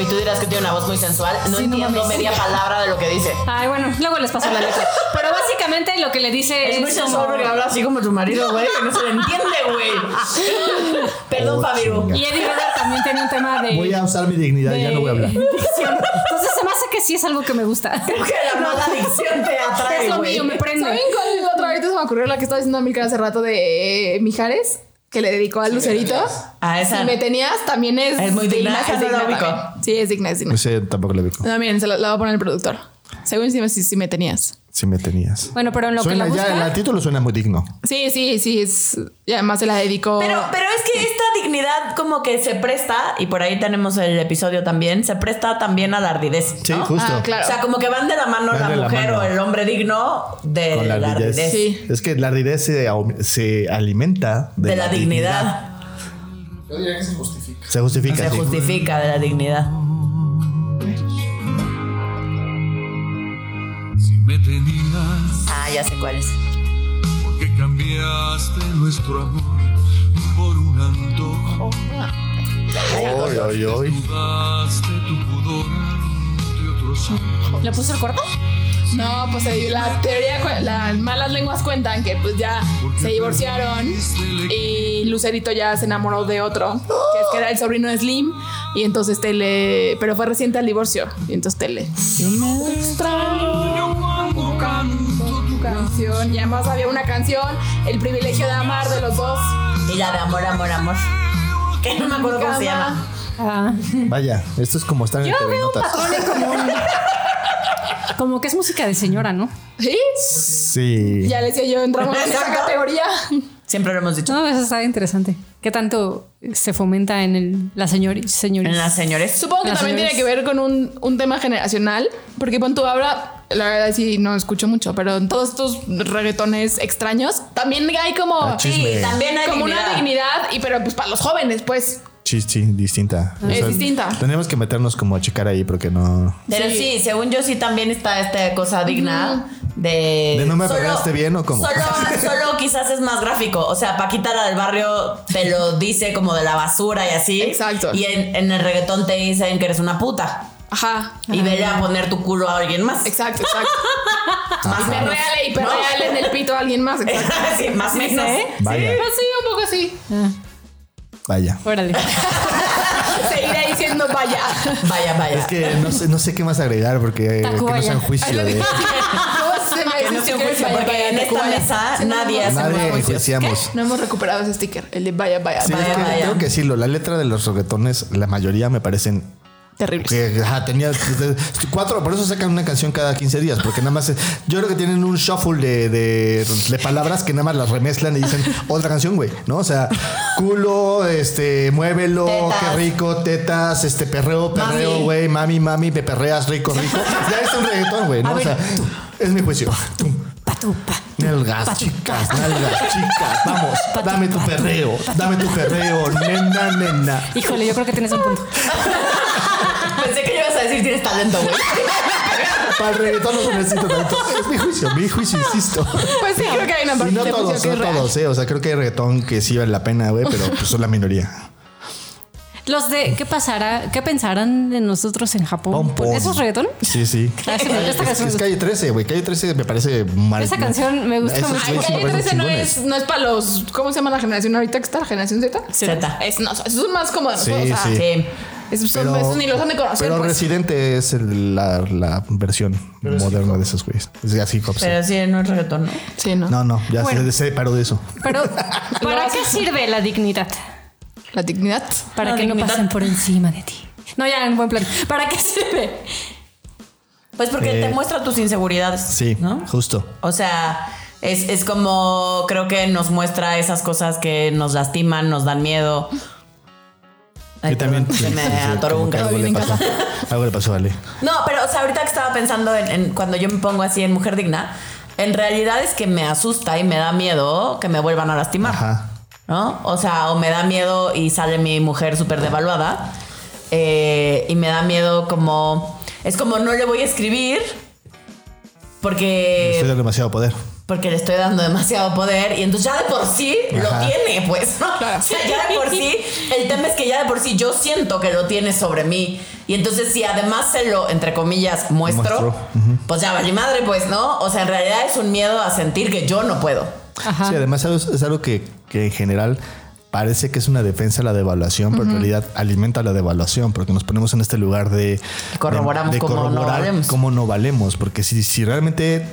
Güey, tú dirás que tiene una voz muy sensual. No Sí, no entiendo mames. media palabra de lo que dice. Ay, bueno, luego les paso la letra. *laughs* Pero básicamente lo que le dice Es muy es sensual como... porque habla así como tu marido, güey, que no se le entiende, güey. *laughs* Perdón, Oh, Fabiru. chinga. Y Eddie Vedder también tiene un tema de... Voy a usar mi dignidad, ya no voy a hablar. de. Entonces se me hace que sí es algo que me gusta. *laughs* Creo que la mala adicción te atrae, es lo mío, me prende. ¿Saben cuál otra ahorita se me ocurrió la que estaba diciendo a Milka hace rato de eh, Mijares? Que le dedicó al Lucerito. Ah, esa. Si me tenías, también es. Es muy digna, esa es digna ubico. Sí, es digna, es digna. Ese tampoco le ubico. No, miren, se la, la va a poner el productor. Según si me, si, si me tenías. Si me tenías. Bueno, pero en lo Suena, que la ya, busca... el título suena muy digno. Sí, sí, sí. Es, y además se la dedicó. Pero, pero es que esta dignidad como que se presta, y por ahí tenemos el episodio también, se presta también a la ardidez. Sí, ¿no? justo. Ah, claro. O sea, como que van de la mano Van la de la mujer mano. o el hombre digno de Con la la ardidez. ardidez. Sí. Es que la ardidez se, se alimenta de, De la dignidad. Se justifica. Se sí. justifica de la dignidad. Tenías, Ah, ya sé cuál es. porque cambiaste nuestro amor por un antojo. Oy, oy, oy. Dudaste tu pudor ante otros ojos. ¿Le puso el cuarto? No, pues la teoría, las malas lenguas cuentan que pues ya se divorciaron y Lucerito ya se enamoró de otro, que es que era el sobrino de Slim y entonces Tele, pero fue reciente al divorcio y entonces Tele. Tu Canción y además había una canción, El privilegio de amar de los dos. Y la de amor, amor, amor. Que no me acuerdo cómo se llama. Ah, Vaya, esto es como estar en yo veo un patrón en común. Como que es música de señora, ¿no? ¿Sí? Sí. Ya les decía yo, entramos en esa categoría. Siempre lo hemos dicho. No, eso está interesante. ¿Qué tanto se fomenta en el, la señori, señoris? En las señores. Supongo que Las también tiene que ver con un, un tema generacional, porque pon tú ahora, la verdad sí no escucho mucho, pero en todos estos reggaetones extraños también hay como, Ah, chisme. Sí, también hay como dignidad. una dignidad, y pero pues para los jóvenes, pues. Sí, sí, distinta. Es distinta. Tenemos que meternos como a checar ahí porque no. Pero sí. Sí. según yo sí también está esta cosa digna de... ¿De no me perdonaste bien o cómo? Solo, solo *laughs* quizás es más gráfico. O sea, Paquita la del barrio te lo dice como de la basura y así. Exacto. Y en, en el reggaetón te dicen que eres una puta. Ajá. Y vele a poner tu culo a alguien más. Exacto, exacto. *laughs* Más Y perreale y perreale en el pito a alguien más. Exacto. *laughs* sí, más o menos. Vaya, Pues sí, un poco así. Vaya. Órale. *laughs* Seguiré diciendo vaya. Vaya, vaya. Es que no sé, no sé qué más agregar porque que no sea un juicio de. No se me Que no porque en esta mesa nadie hace Nadie enjuiciamos. No hemos recuperado ese sticker, el de vaya, vaya, Sí, es vaya. que vaya. tengo que decirlo, la letra de los reggaetones, la mayoría me parecen Terrible. que ajá, tenía cuatro, por eso sacan una canción cada 15 días, porque nada más, yo creo que tienen un shuffle de, de, de palabras que nada más las remezclan y dicen *laughs* otra canción, güey, ¿no? O sea, culo, este, muévelo, Tetas. qué rico, tetas, este, perreo, perreo, Mami. güey, mami, mami, me perreas, rico, rico. *laughs* Ya es un reggaetón, güey, ¿no? O sea, es mi juicio. Nalgas, chicas, nalgas, chicas, vamos, dame tu perreo, dame tu perreo, nena, nena. Híjole, yo creo que tienes un punto. *laughs* A decir tienes talento, güey. Para el reggaetón no se necesita tanto. Es mi juicio, mi juicio, insisto. Pues sí, creo que hay una Y parte no de todos, que no es real. todos, ¿eh? O sea, creo que hay reggaetón que sí vale la pena, güey, pero pues son la minoría. Los de ¿qué pasará? ¿Qué pensarán de nosotros en Japón? Pom, pom. ¿Esos reggaetón? Sí, sí. Ah, Es, es me calle 13, güey. Calle 13 me parece mal. Esa canción me gusta mucho. Ay, Calle parecen 13 no es, no es para los. ¿Cómo se llama la generación ahorita que está? ¿La generación Z? Z. Es, no, son más como. Sí, o sea, sí. Sí. Esos, son, esos ni los han de conocer. pero pues. Residente es el- la, la versión moderna de esos güeyes. Es así, sí. Pero sí, no es reggaetón, ¿no? Sí, ¿no? No, no, ya Bueno. se, se paró de eso. Pero *laughs* ¿para qué sirve la dignidad? La dignidad. Para La que no pasen por encima de ti. No, ya en buen plan. ¿Para qué sirve? Pues porque Eh, te muestra tus inseguridades. Sí, ¿no? justo. O sea, es, es como creo que nos muestra esas cosas que nos lastiman, nos dan miedo. Ay, Yo también. me sí, sí, atoró como un gato. algo le pasó. Algo le pasó a Ale. No, pero o sea, ahorita que estaba pensando en, en cuando yo me pongo así en mujer digna, en realidad es que me asusta y me da miedo que me vuelvan a lastimar. Ajá. ¿No? O sea, o me da miedo y sale mi mujer súper devaluada. eh, y me da miedo como. Es como no le voy a escribir. Porque. Estoy dando demasiado poder. Porque le estoy dando demasiado poder y entonces ya de por sí lo Ajá. tiene, pues, ¿no? O sea, ya de por sí, el tema es que ya de por sí yo siento que lo tiene sobre mí y entonces si además se lo, entre comillas, muestro, Muestro, pues ya vale madre, pues, ¿no? O sea, en realidad es un miedo a sentir que yo no puedo. Ajá. Sí, además es algo que, que en general parece que es una defensa a la devaluación, pero en realidad alimenta la devaluación, porque nos ponemos en este lugar de... Corroboramos de- de cómo no valemos. cómo no valemos, porque si, si realmente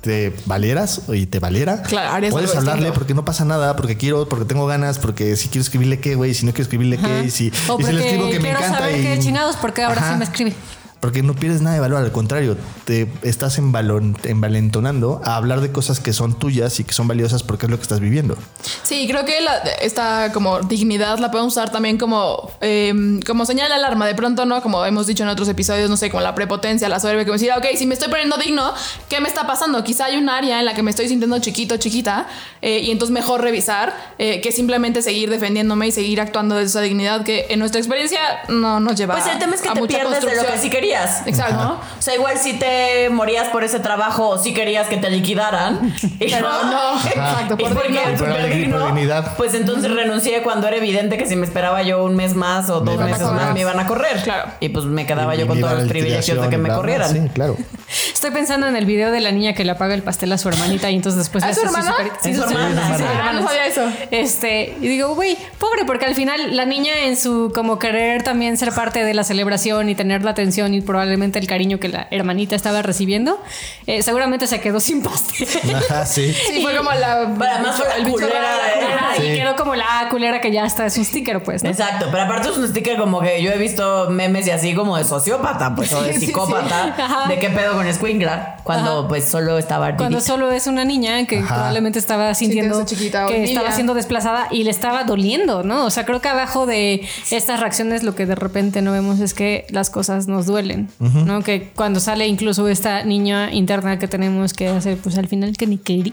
te valieras y te valiera, Claro, puedes hablarle porque no pasa nada, porque quiero, porque tengo ganas, porque si quiero escribirle qué, güey, si no quiero escribirle qué, y si, O y si le escribo que me quiero encanta saber y... qué chingados, porque ahora Ajá. sí me escribe. Porque no pierdes nada de valor, al contrario, te estás envalon- envalentonando a hablar de cosas que son tuyas y que son valiosas porque es lo que estás viviendo. Sí, creo que la- esta como dignidad la podemos usar también como, eh, como señal de alarma. De pronto, ¿no? Como hemos dicho en otros episodios, no sé, como la prepotencia, la soberbia, como decir, "Ah, ok, si me estoy poniendo digno, ¿qué me está pasando? Quizá hay un área en la que me estoy sintiendo chiquito, chiquita, eh, y entonces mejor revisar eh, que simplemente seguir defendiéndome y seguir actuando desde esa dignidad que en nuestra experiencia no nos lleva Pues el tema es que a te pierdes de lo que sí querías. Exacto. ¿no? O sea, igual si te morías por ese trabajo o si querías que te liquidaran. *laughs* Pero no, *laughs* exacto, ¿Y por por qué? dignidad. Pues entonces renuncié cuando era evidente que si me esperaba yo un mes más o dos meses más me iban a correr. Claro. Y pues me quedaba Y- yo y con todos los privilegios de que me bla, corrieran. Sí, claro. *laughs* Estoy pensando en el video de la niña que le apaga el pastel a su hermanita y entonces después ¿A le su hace hermana? Es su hermana, sí, Ah, no sabía eso. Este, y digo, güey, pobre, porque al final la niña en su como querer también ser parte de la celebración y tener la atención y probablemente el cariño que la hermanita estaba recibiendo, eh, seguramente se quedó sin pastel. Ajá, sí. *laughs* Sí, fue como la. Además fue la el bicho culera la. Y quedó como la culera que ya está, es un sticker, pues, ¿no? Exacto, pero aparte es un sticker como que yo he visto memes y así como de sociópata, pues, o de Sí, sí, sí. psicópata, de qué pedo con Squinkla, cuando Ajá. pues solo estaba Cuando solo es una niña que Ajá. probablemente estaba sintiendo chiquita que estaba siendo desplazada y le estaba doliendo, ¿no? O sea, creo que abajo de estas reacciones lo que de repente no vemos es que las cosas nos duelen, ¿no? Que cuando sale incluso esta niña interna que tenemos que hacer, pues al final que ni quería,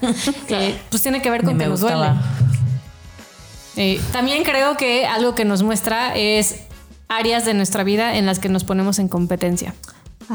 *laughs* que pues tiene que ver con Ni que nos duele. Eh, también creo que algo que nos muestra es áreas de nuestra vida en las que nos ponemos en competencia.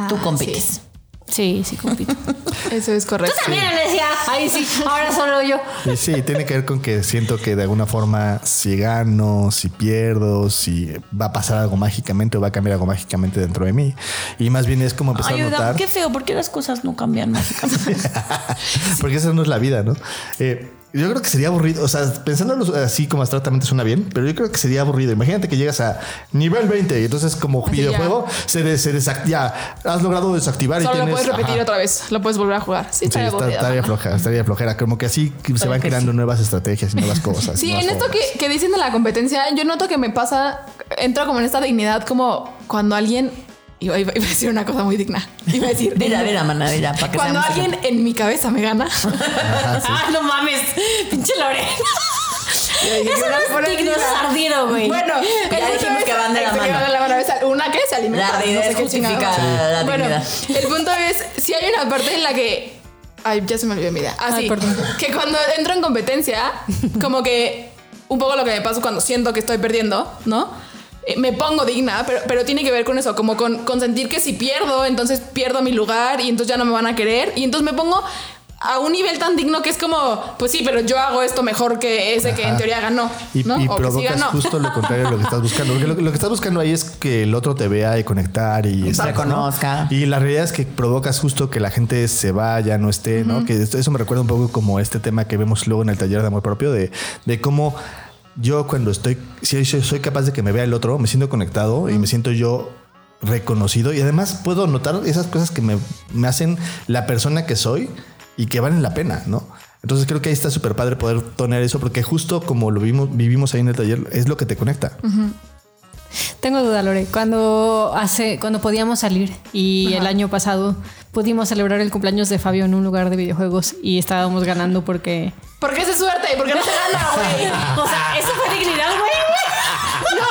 Tú Ah, compites. Sí, sí, compito. *laughs* Eso es correcto. También le decía, ahí sí, ahora solo yo. Y sí, tiene que ver con que siento que de alguna forma si gano, si pierdo, si va a pasar algo mágicamente o va a cambiar algo mágicamente dentro de mí. Y más bien es como empezar a Ayuda, notar. qué feo, ¿por qué las cosas no cambian mágicamente? *laughs* Porque esa no es la vida, ¿no? Eh, yo creo que sería aburrido, o sea, pensándolo así como abstractamente suena bien, pero yo creo que sería aburrido. Imagínate que llegas a nivel 20 y entonces como Así videojuego se, des- se ya has logrado desactivar y Solo lo tienes... puedes repetir ajá. otra vez. Lo puedes volver a jugar. Sí, Sí, estaría está- aburrida, estaría ¿no? flojera, estaría flojera. Como que así se van creando sí. nuevas estrategias y nuevas *laughs* cosas. Sí, nuevas en esto que, que dicen de la competencia, yo noto que me pasa, entro como en esta dignidad, como cuando alguien. Iba, iba- iba a decir una cosa muy digna. Iba a decir. Dila, dila, mana, dila, para que Cuando alguien en mi cabeza me gana. *laughs* Ah, no mames, pinche Lorena. Eso no es digno, es ardido, güey. Bueno, Ya dijimos que van de la mano. la Una que se alimenta. La ardidez qué justifica chingados. la Bueno, dignidad. el punto es, si hay una parte en la que... Ay, ya se me olvidó mi idea. Ah, Ay, sí. perdón. Que cuando entro en competencia, como que un poco lo que me pasa cuando siento que estoy perdiendo, ¿no? Eh, Me pongo digna, pero, pero tiene que ver con eso, como con, con sentir que si pierdo, entonces pierdo mi lugar y entonces ya no me van a querer. Y entonces me pongo a un nivel tan digno que es como, pues sí, pero yo hago esto mejor que ese que en teoría ganó. Y, ¿no? y o que sí provocas ganó. justo lo contrario de lo que estás buscando. Porque lo, lo que estás buscando ahí es que el otro te vea y conectar y. ¿no? Reconozca. Y la realidad es que provocas justo que la gente se vaya, no esté, ¿no? Que esto- eso me recuerda un poco como este tema que vemos luego en el taller de amor propio, de, de cómo yo cuando estoy, si soy, capaz de que me vea el otro, me siento conectado y me siento yo reconocido y además puedo notar esas cosas que me, me hacen la persona que soy y que valen la pena, ¿no? Entonces creo que ahí está súper padre poder tener eso porque justo como lo vimos, vivimos ahí en el taller es lo que te conecta. Tengo duda, Lore. Cuando hace, cuando podíamos salir y el año pasado pudimos celebrar el cumpleaños de Fabio en un lugar de videojuegos y estábamos ganando porque ¿Por qué se suerte? ¿Por qué no se gana, güey? o sea, eso fue dignidad, güey. No,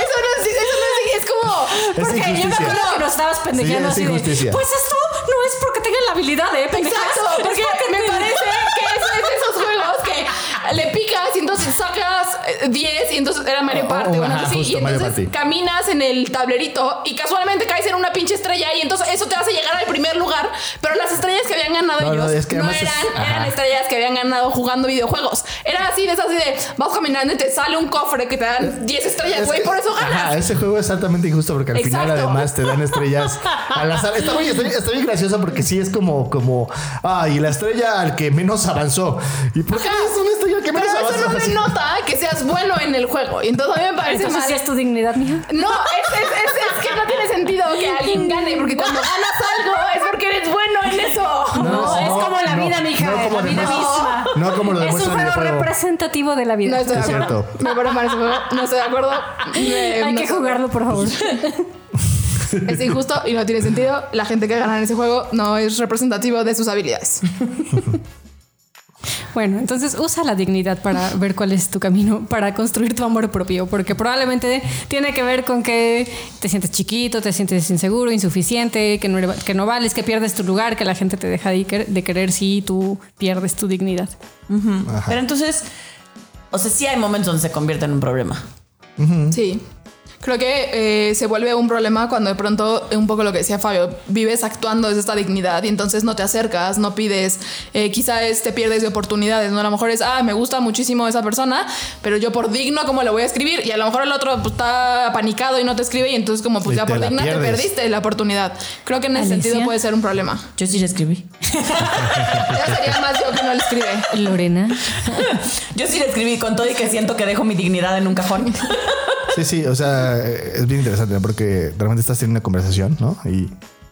eso no es, eso no es, es como. Es Porque yo me acuerdo que nos estabas pendejeando Sí, es así de, pues esto no es porque tengan la habilidad, ¿eh? pendejas? Exacto, Es porque me parece que es de esos juegos que le picas y entonces sacas 10 y entonces era Mario Oh, Party oh, o algo ajá, así. justo, Y entonces Party. caminas en el tablerito y casualmente caes en una pinche estrella y entonces eso te hace llegar al primer lugar. Pero las estrellas que habían ganado No, no, ellos es que no además es- eran, eran estrellas que habían ganado jugando videojuegos. Era así de esas de vas caminando y te sale un cofre que te dan 10 estrellas, Es güey, que- por eso ganas. Ajá, ese juego es altamente injusto porque al final Exacto. además te dan estrellas al azar. Está muy, está, está bien gracioso porque sí es como, como, ah, y la estrella al que menos avanzó. ¿Y por qué es una estrella al que menos Pero eso avanzó? no denota que seas bueno en el juego. Y entonces a mí me parece Entonces mal. sí es tu dignidad, mija. No, es, es, es- es que no tiene sentido que *laughs* alguien gane, porque cuando ganas algo es porque eres bueno en eso. No, es como la vida, mija, no como la vida misma. No como lo Es un juego representativo de la vida. No estoy de acuerdo. Me parece mal ese juego. No estoy de acuerdo. Me- Hay no que jugarlo, por favor. Es injusto y no tiene sentido. La gente que gana en ese juego no es representativo de sus habilidades. *laughs* Bueno, entonces usa la dignidad para ver cuál es tu camino, para construir tu amor propio, porque probablemente tiene que ver con que te sientes chiquito, te sientes inseguro, insuficiente, que no, que no vales, que pierdes tu lugar, que la gente te deja de querer si tú pierdes tu dignidad. Pero entonces, o sea, sí hay momentos donde se convierte en un problema. Sí. Creo que eh, se vuelve un problema cuando de pronto, un poco lo que decía Fabio, vives actuando desde esta dignidad y entonces no te acercas, no pides, eh, quizá es, te pierdes de oportunidades, ¿no? A lo mejor es, ah, me gusta muchísimo esa persona, pero yo por digno, ¿cómo le voy a escribir? Y a lo mejor el otro pues, está apanicado y no te escribe y entonces como, pues ya por digna te perdiste la oportunidad. Creo que en ese Alicia. sentido puede ser un problema. Yo sí le escribí. *laughs* Ya sería más yo que no le escribe. Lorena. *laughs* Yo sí le escribí con todo y que siento que dejo mi dignidad en un cajón. *laughs* Sí, sí, o sea, es bien interesante ¿no? porque realmente estás teniendo una conversación, ¿no? Y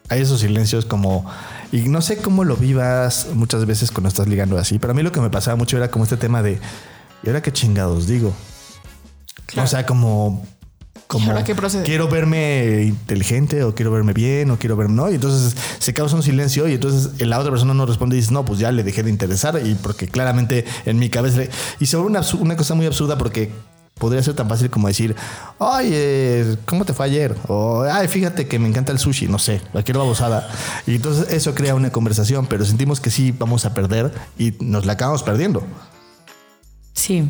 hay esos silencios como, y no sé cómo lo vivas muchas veces cuando estás ligando así, pero a mí lo que me pasaba mucho era como este tema de, ¿y ahora qué chingados digo? O sea, como... Como ahora qué quiero verme inteligente o quiero verme bien o quiero verme no y entonces se causa un silencio y entonces la otra persona no responde y dice no pues ya le dejé de interesar y porque claramente en mi cabeza le- y vuelve una, una cosa muy absurda porque podría ser tan fácil como decir, ay, eh, ¿cómo te fue ayer? O, ay, fíjate que me encanta el sushi, no sé, la quiero babosada. Y entonces eso crea una conversación, pero sentimos que sí vamos a perder y nos la acabamos perdiendo. Sí.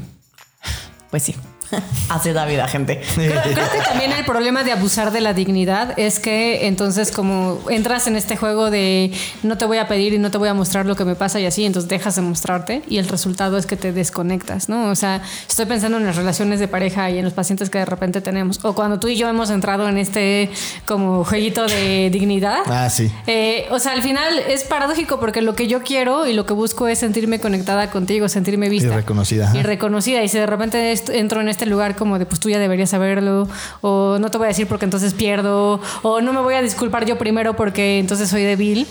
Pues sí. *laughs* Así es la vida, gente. Creo, *laughs* creo que también el problema de abusar de la dignidad es que entonces como entras en este juego de no te voy a pedir y no te voy a mostrar lo que me pasa y así, entonces dejas de mostrarte y el resultado es que te desconectas, ¿no? O sea, estoy pensando en las relaciones de pareja y en los pacientes que de repente tenemos, o cuando tú y yo hemos entrado en este como jueguito de dignidad. Ah, sí. Eh, o sea, al final es paradójico porque lo que yo quiero y lo que busco es sentirme conectada contigo, sentirme vista. Y reconocida. Y reconocida. Y si de repente entro en este lugar como de pues tú ya deberías saberlo, o no te voy a decir porque entonces pierdo, o no me voy a disculpar yo primero porque entonces soy débil,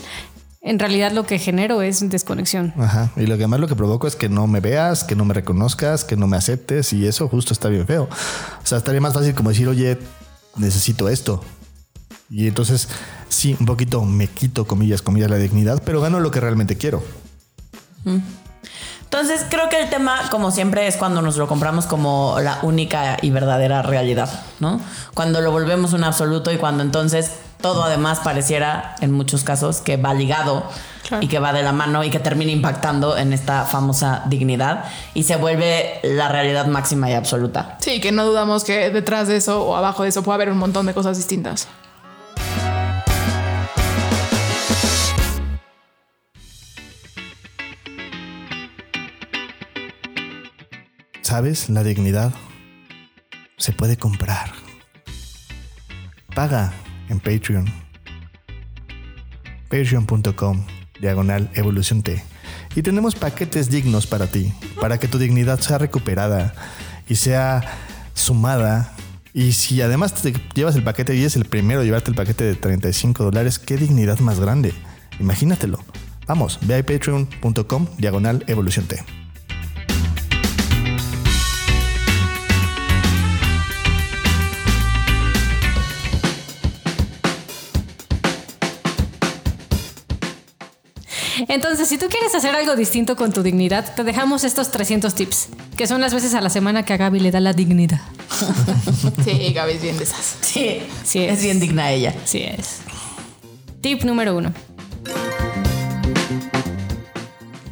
en realidad lo que genero es desconexión. Ajá. Y lo que más lo que provoco es que no me veas, que no me reconozcas, que no me aceptes y eso justo está bien feo. O sea, estaría más fácil como decir, oye, necesito esto. Y entonces, sí, un poquito me quito, comillas, comillas, la dignidad, pero gano lo que realmente quiero. Entonces, creo que el tema, como siempre, es cuando nos lo compramos como la única y verdadera realidad, ¿no? Cuando lo volvemos un absoluto y cuando entonces todo además pareciera, en muchos casos, que va ligado Claro. y que va de la mano y que termina impactando en esta famosa dignidad y se vuelve la realidad máxima y absoluta. Sí, que no dudamos que detrás de eso o abajo de eso puede haber un montón de cosas distintas. ¿Sabes? La dignidad se puede comprar. Paga en Patreon. Patreon.com diagonal evolución T. Y tenemos paquetes dignos para ti, para que tu dignidad sea recuperada y sea sumada. Y si además te llevas el paquete y es el primero a llevarte el paquete de 35 dólares, qué dignidad más grande. Imagínatelo. Vamos, ve a patreon.com diagonal evolución T. Entonces, si tú quieres hacer algo distinto con tu dignidad, te dejamos estos 300 tips, que son las veces a la semana que a Gaby le da la dignidad. *laughs* Sí, Gaby es bien de esas. Sí, Sí es es. bien digna ella. Así es. Tip número uno.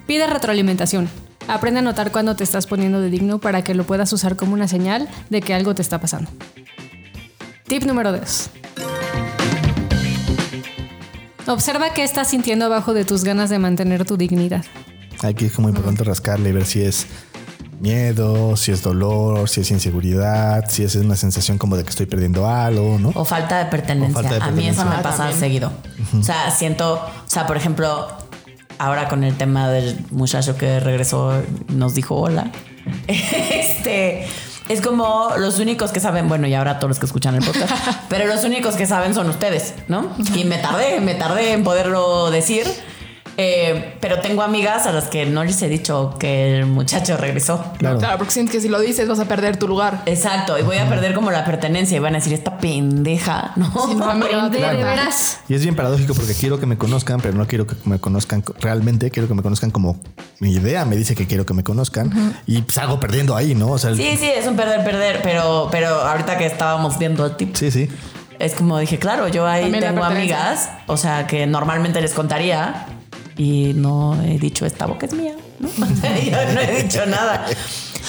Pide retroalimentación. Aprende a notar cuando te estás poniendo de digno para que lo puedas usar como una señal de que algo te está pasando. Tip número 2. Observa qué estás sintiendo abajo de tus ganas de mantener tu dignidad. Aquí es como importante rascarle y ver si es miedo, si es dolor, si es inseguridad, si es una sensación como de que estoy perdiendo algo, ¿no? O falta de pertenencia. O falta de A mí eso me Ah, pasa también. seguido. O sea, siento, o sea, por ejemplo, ahora con el tema del muchacho que regresó, nos dijo hola. *laughs* Este es como los únicos que saben, bueno, y ahora todos los que escuchan el podcast, *laughs* pero los únicos que saben son ustedes, ¿no? Y me tardé, me tardé en poderlo decir. Eh, pero tengo amigas a las que no les he dicho que el muchacho regresó. Claro. Claro, porque sientes que si lo dices vas a perder tu lugar. Exacto, y voy a perder como la pertenencia y van a decir, esta pendeja, ¿no? Sí, no, amiga, Aprende, claro. de veras. Y es bien paradójico porque quiero que me conozcan, pero no quiero que me conozcan co- realmente. Quiero que me conozcan como mi idea me dice que quiero que me conozcan y salgo perdiendo ahí, ¿no? O sea, el- Sí, sí, es un perder, perder, pero, pero ahorita que estábamos viendo el tip, sí, sí. es como dije, claro, yo ahí También tengo amigas, o sea, que normalmente les contaría y no he dicho esta boca es mía, ¿no? *laughs* *laughs* yo no he dicho nada.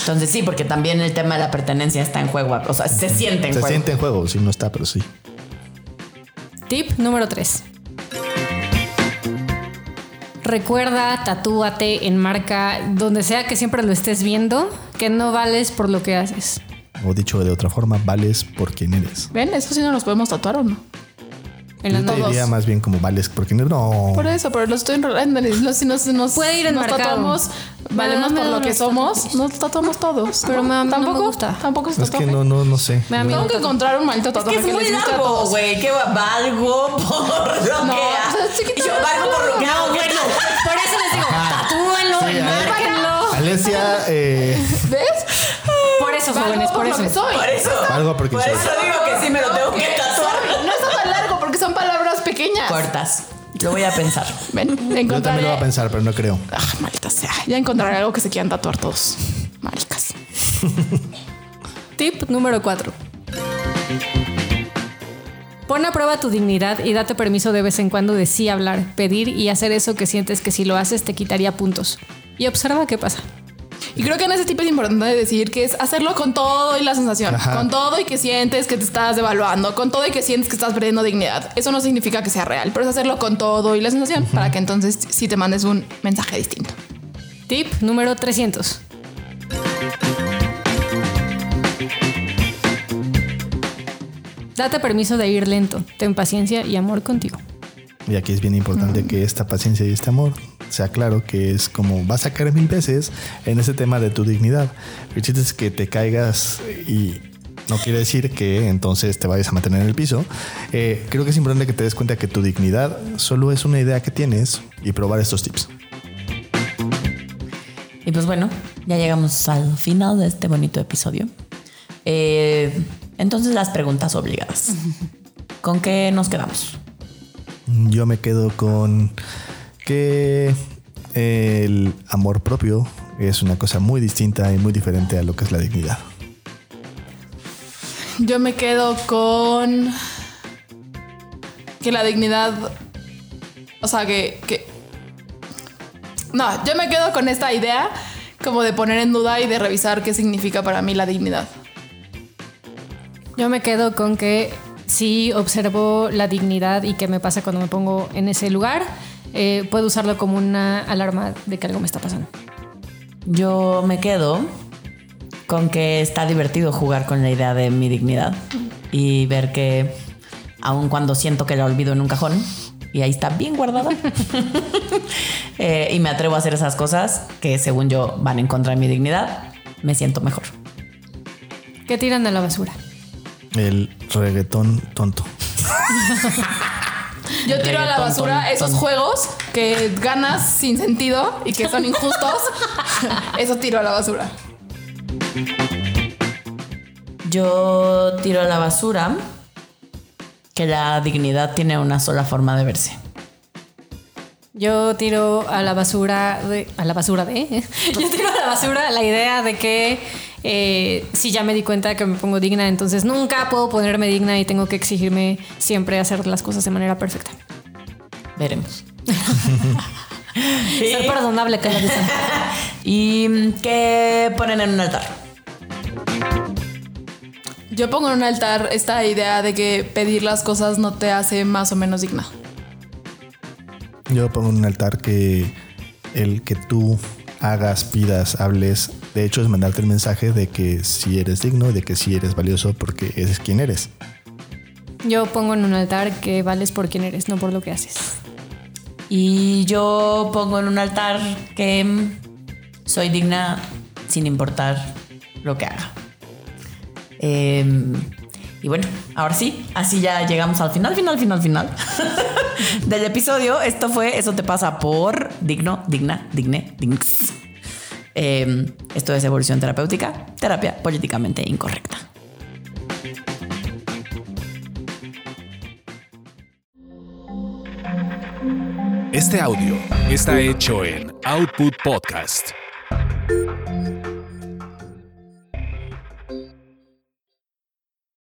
Entonces sí, porque también el tema de la pertenencia está en juego, o sea, se siente en Se juego. siente en juego, sí, no está, pero sí. Tip número 3. Recuerda, tatúate, enmarca, donde sea que siempre lo estés viendo, que no vales por lo que haces. O dicho de otra forma, vales por quien eres. ¿Ven? Eso sí no los podemos tatuar o no. En las Yo diría más bien como vales por quien eres. No. Por eso, pero lo estoy enrolando. Los, si nos, nos, Puede ir nos enmarcado. tatuamos, valemos por lo que los somos, nos tatuamos todos. Pero me- no me ¿Tampoco? gusta. Tampoco se Es que no, no, no sé. Me da miedo. Tengo que encontrar un maldito Es tatuaje que es muy largo, güey. Que valgo por lo No, que hago. Yo valgo por lo que hago. Bueno, por eso les digo, tatúenlo, enmárquenlo. Alesia, eh, ¿Ves? Por eso, Valgo jóvenes, por eso. Por eso. Algo porque por soy. eso digo que sí me lo tengo que tatuar. Pequeñas. Cortas. Lo voy a pensar. *laughs* Ven, yo también lo voy a pensar, pero no creo. Ah, maldita sea. Ya encontraré algo que se quieran tatuar todos. Maricas. *laughs* Tip número 4. Pon a prueba tu dignidad y date permiso de vez en cuando de sí hablar, pedir y hacer eso que sientes que si lo haces te quitaría puntos. Y observa qué pasa. Y creo que en ese tipo es importante decir que es hacerlo con todo y la sensación, Ajá. con todo y que sientes que te estás devaluando, con todo y que sientes que estás perdiendo dignidad. Eso no significa que sea real, pero es hacerlo con todo y la sensación para que entonces sí te mandes un mensaje distinto. Tip número 300. Date permiso de ir lento, ten paciencia y amor contigo. Y aquí es bien importante que esta paciencia y este amor sea claro que es como vas a caer mil veces en ese tema de tu dignidad. El chiste es que te caigas y no quiere decir que entonces te vayas a mantener en el piso. Eh, creo que es importante que te des cuenta que tu dignidad solo es una idea que tienes y probar estos tips. Y pues bueno, ya llegamos al final de este bonito episodio. Eh, entonces las preguntas obligadas. *laughs* ¿Con qué nos quedamos? Yo me quedo con que el amor propio es una cosa muy distinta y muy diferente a lo que es la dignidad. Yo me quedo con que la dignidad, o sea, que, que... No, yo me quedo con esta idea como de poner en duda y de revisar qué significa para mí la dignidad. Yo me quedo con que sí observo la dignidad y qué me pasa cuando me pongo en ese lugar. Eh, puedo usarlo como una alarma de que algo me está pasando. Yo me quedo con que está divertido jugar con la idea de mi dignidad y ver que aun cuando siento que la olvido en un cajón y ahí está bien guardada *laughs* eh, y me atrevo a hacer esas cosas que según yo van en contra de mi dignidad, me siento mejor. ¿Qué tiran a la basura? El reggaetón tonto. *laughs* Yo tiro a la basura ton, esos ton. juegos que ganas sin sentido y que son injustos. *laughs* Eso tiro a la basura. Yo tiro a la basura que la dignidad tiene una sola forma de verse. Yo tiro a la basura de. A la basura de. *laughs* Yo tiro a la basura la idea de que eh, si ya me di cuenta que me pongo digna, entonces nunca puedo ponerme digna y tengo que exigirme siempre hacer las cosas de manera perfecta. Veremos. *laughs* Ser perdonable vez. *laughs* ¿Y mm, qué ponen en un altar? Yo pongo en un altar esta idea de que pedir las cosas no te hace más o menos digna. Yo pongo en un altar que el que tú hagas, pidas, hables, de hecho es mandarte el mensaje de que si eres digno y de que si eres valioso porque eres quien eres. Yo pongo en un altar que vales por quien eres, no por lo que haces. Y yo pongo en un altar que soy digna sin importar lo que haga. Em, y bueno, ahora sí, así ya llegamos al final, final, final, final *laughs* del episodio. Esto fue Eso te pasa por digno, digna, digne, dinx. Em, esto es evolución terapéutica, terapia políticamente incorrecta. Este audio está hecho en Output Podcast.